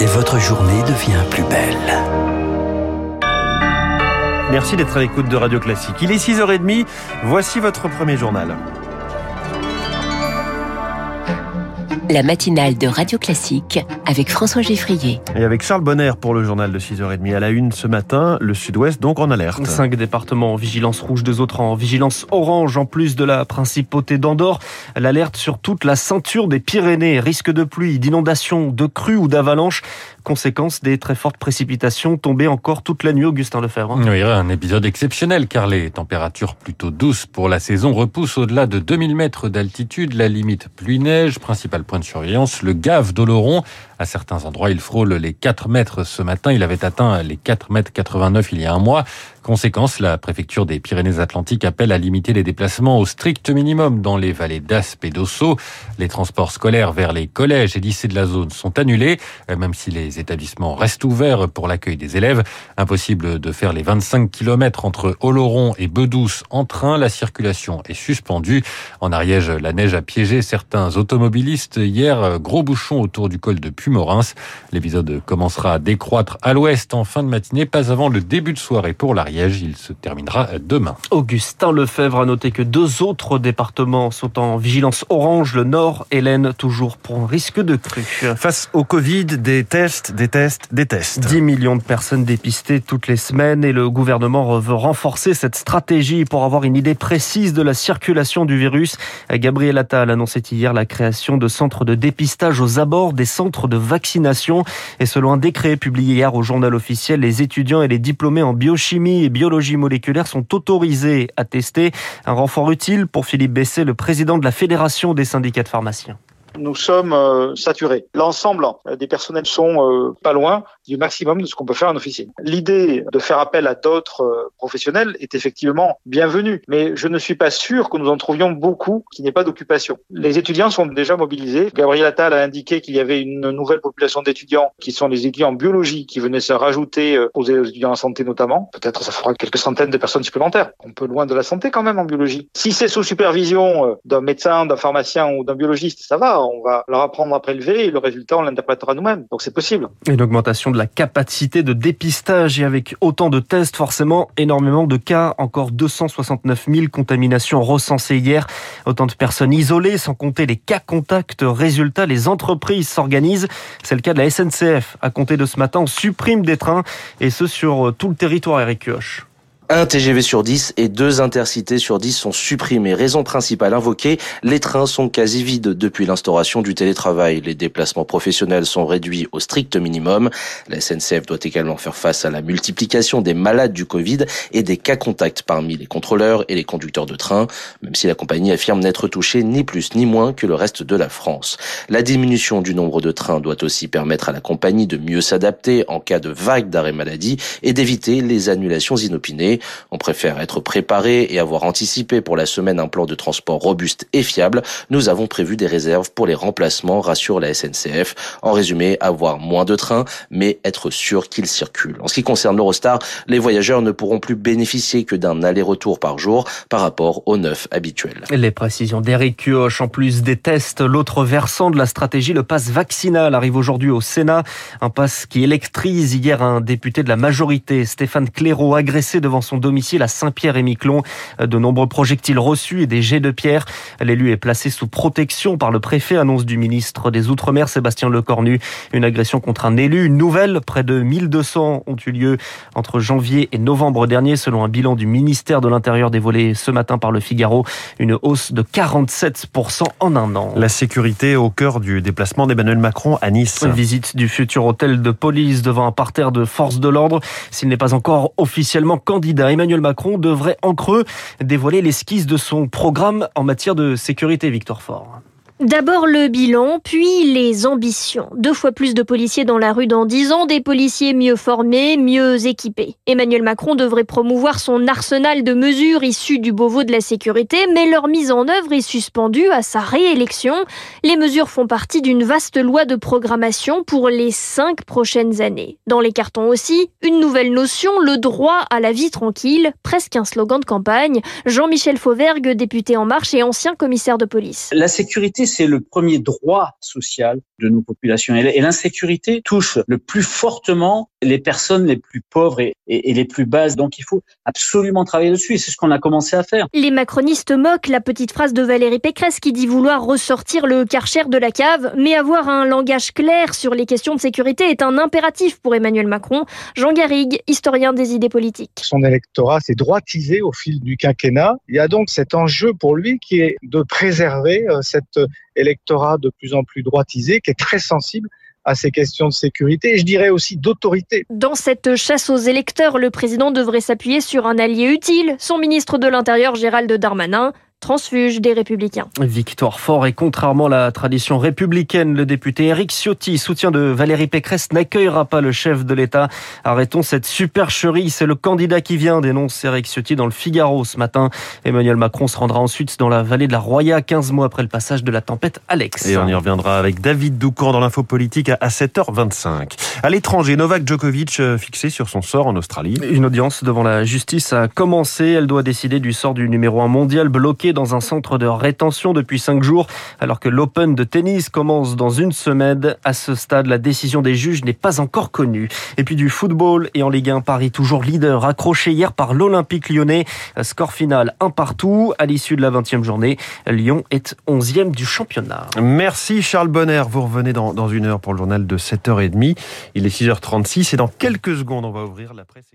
Et votre journée devient plus belle. Merci d'être à l'écoute de Radio Classique. Il est 6h30, voici votre premier journal. La matinale de Radio Classique avec François Geffrier. Et avec Charles Bonner pour le journal de 6h30 à la une ce matin, le sud-ouest donc en alerte. Cinq départements en vigilance rouge, deux autres en vigilance orange, en plus de la principauté d'Andorre. L'alerte sur toute la ceinture des Pyrénées, risque de pluie, d'inondation, de crues ou d'avalanche conséquence des très fortes précipitations tombées encore toute la nuit, Augustin Lefebvre. Oui, un épisode exceptionnel car les températures plutôt douces pour la saison repoussent au-delà de 2000 mètres d'altitude la limite pluie-neige, principal point de surveillance, le Gave d'Oloron. À certains endroits, il frôle les 4 mètres ce matin. Il avait atteint les 4 mètres 89 il y a un mois. Conséquence, la préfecture des Pyrénées-Atlantiques appelle à limiter les déplacements au strict minimum dans les vallées d'Aspe et d'Ossau. Les transports scolaires vers les collèges et lycées de la zone sont annulés, même si les établissements restent ouverts pour l'accueil des élèves. Impossible de faire les 25 km entre Oloron et Bedouce en train. La circulation est suspendue. En Ariège, la neige a piégé certains automobilistes. Hier, gros bouchon autour du col de Pumorins. L'épisode commencera à décroître à l'ouest en fin de matinée, pas avant le début de soirée pour l'Ariège. Il se terminera demain. Augustin Lefebvre a noté que deux autres départements sont en vigilance orange, le Nord et l'Aisne, toujours pour un risque de crue. Face au Covid, des tests, des tests, des tests. 10 millions de personnes dépistées toutes les semaines et le gouvernement veut renforcer cette stratégie pour avoir une idée précise de la circulation du virus. Gabriel Attal annonçait hier la création de centres de dépistage aux abords des centres de vaccination. Et selon un décret publié hier au journal officiel, les étudiants et les diplômés en biochimie et biologie moléculaire sont autorisés à tester. Un renfort utile pour Philippe Bessé, le président de la Fédération des syndicats de pharmaciens nous sommes euh, saturés. L'ensemble euh, des personnels sont euh, pas loin du maximum de ce qu'on peut faire en officine. L'idée de faire appel à d'autres professionnels est effectivement bienvenue, mais je ne suis pas sûr que nous en trouvions beaucoup qui n'aient pas d'occupation. Les étudiants sont déjà mobilisés. Gabriel Attal a indiqué qu'il y avait une nouvelle population d'étudiants qui sont les étudiants en biologie qui venaient se rajouter aux étudiants en santé notamment. Peut-être ça fera quelques centaines de personnes supplémentaires. On peut loin de la santé quand même en biologie. Si c'est sous supervision d'un médecin, d'un pharmacien ou d'un biologiste, ça va on va leur apprendre à prélever et le résultat, on l'interprétera nous-mêmes. Donc c'est possible. Une augmentation de la capacité de dépistage et avec autant de tests, forcément, énormément de cas. Encore 269 000 contaminations recensées hier. Autant de personnes isolées, sans compter les cas contacts. Résultat, les entreprises s'organisent. C'est le cas de la SNCF. À compter de ce matin, on supprime des trains et ce sur tout le territoire, Eric Kioch. Un TGV sur 10 et deux intercités sur 10 sont supprimés. Raison principale invoquée, les trains sont quasi vides depuis l'instauration du télétravail. Les déplacements professionnels sont réduits au strict minimum. La SNCF doit également faire face à la multiplication des malades du Covid et des cas contacts parmi les contrôleurs et les conducteurs de train, même si la compagnie affirme n'être touchée ni plus ni moins que le reste de la France. La diminution du nombre de trains doit aussi permettre à la compagnie de mieux s'adapter en cas de vague d'arrêt maladie et d'éviter les annulations inopinées. On préfère être préparé et avoir anticipé pour la semaine un plan de transport robuste et fiable. Nous avons prévu des réserves pour les remplacements, rassure la SNCF. En résumé, avoir moins de trains, mais être sûr qu'ils circulent. En ce qui concerne l'Eurostar, les voyageurs ne pourront plus bénéficier que d'un aller-retour par jour par rapport aux neuf habituels. Les précisions d'Eric Kioch, en plus des tests, l'autre versant de la stratégie, le pass vaccinal, arrive aujourd'hui au Sénat. Un pass qui électrise hier un député de la majorité, Stéphane Clairaut, agressé devant son domicile à Saint-Pierre-et-Miquelon. De nombreux projectiles reçus et des jets de pierre. L'élu est placé sous protection par le préfet, annonce du ministre des Outre-mer, Sébastien Lecornu. Une agression contre un élu, une nouvelle. Près de 1200 ont eu lieu entre janvier et novembre dernier, selon un bilan du ministère de l'Intérieur dévoilé ce matin par le Figaro. Une hausse de 47% en un an. La sécurité au cœur du déplacement d'Emmanuel Macron à Nice. Une visite du futur hôtel de police devant un parterre de forces de l'ordre. S'il n'est pas encore officiellement candidat Emmanuel Macron devrait en creux dévoiler l'esquisse de son programme en matière de sécurité, Victor Fort. D'abord le bilan, puis les ambitions. Deux fois plus de policiers dans la rue dans dix ans, des policiers mieux formés, mieux équipés. Emmanuel Macron devrait promouvoir son arsenal de mesures issues du Beauvau de la sécurité, mais leur mise en œuvre est suspendue à sa réélection. Les mesures font partie d'une vaste loi de programmation pour les cinq prochaines années. Dans les cartons aussi, une nouvelle notion, le droit à la vie tranquille, presque un slogan de campagne. Jean-Michel Fauvergue, député En Marche et ancien commissaire de police. C'est le premier droit social de nos populations. Et l'insécurité touche le plus fortement les personnes les plus pauvres et, et, les plus basses. Donc il faut absolument travailler dessus et c'est ce qu'on a commencé à faire. Les macronistes moquent la petite phrase de Valérie Pécresse qui dit vouloir ressortir le karcher de la cave, mais avoir un langage clair sur les questions de sécurité est un impératif pour Emmanuel Macron. Jean Garrigue, historien des idées politiques. Son électorat s'est droitisé au fil du quinquennat. Il y a donc cet enjeu pour lui qui est de préserver euh, cet électorat de plus en plus droitisé, qui est très sensible à ces questions de sécurité et je dirais aussi d'autorité. Dans cette chasse aux électeurs, le président devrait s'appuyer sur un allié utile, son ministre de l'Intérieur Gérald Darmanin transfuge des Républicains. Victoire fort et contrairement à la tradition républicaine, le député Éric Ciotti, soutien de Valérie Pécresse, n'accueillera pas le chef de l'État. Arrêtons cette supercherie, c'est le candidat qui vient, dénonce Éric Ciotti dans le Figaro ce matin. Emmanuel Macron se rendra ensuite dans la vallée de la Roya, 15 mois après le passage de la tempête Alex. Et on y reviendra avec David Doucan dans l'info politique à 7h25. À l'étranger, Novak Djokovic euh, fixé sur son sort en Australie. Une audience devant la justice a commencé. Elle doit décider du sort du numéro 1 mondial bloqué dans un centre de rétention depuis cinq jours, alors que l'Open de tennis commence dans une semaine. À ce stade, la décision des juges n'est pas encore connue. Et puis du football et en Ligue 1, Paris toujours leader, accroché hier par l'Olympique lyonnais. Score final un partout. À l'issue de la 20e journée, Lyon est 11e du championnat. Merci Charles Bonner. Vous revenez dans, dans une heure pour le journal de 7h30. Il est 6h36 et dans quelques secondes, on va ouvrir la presse.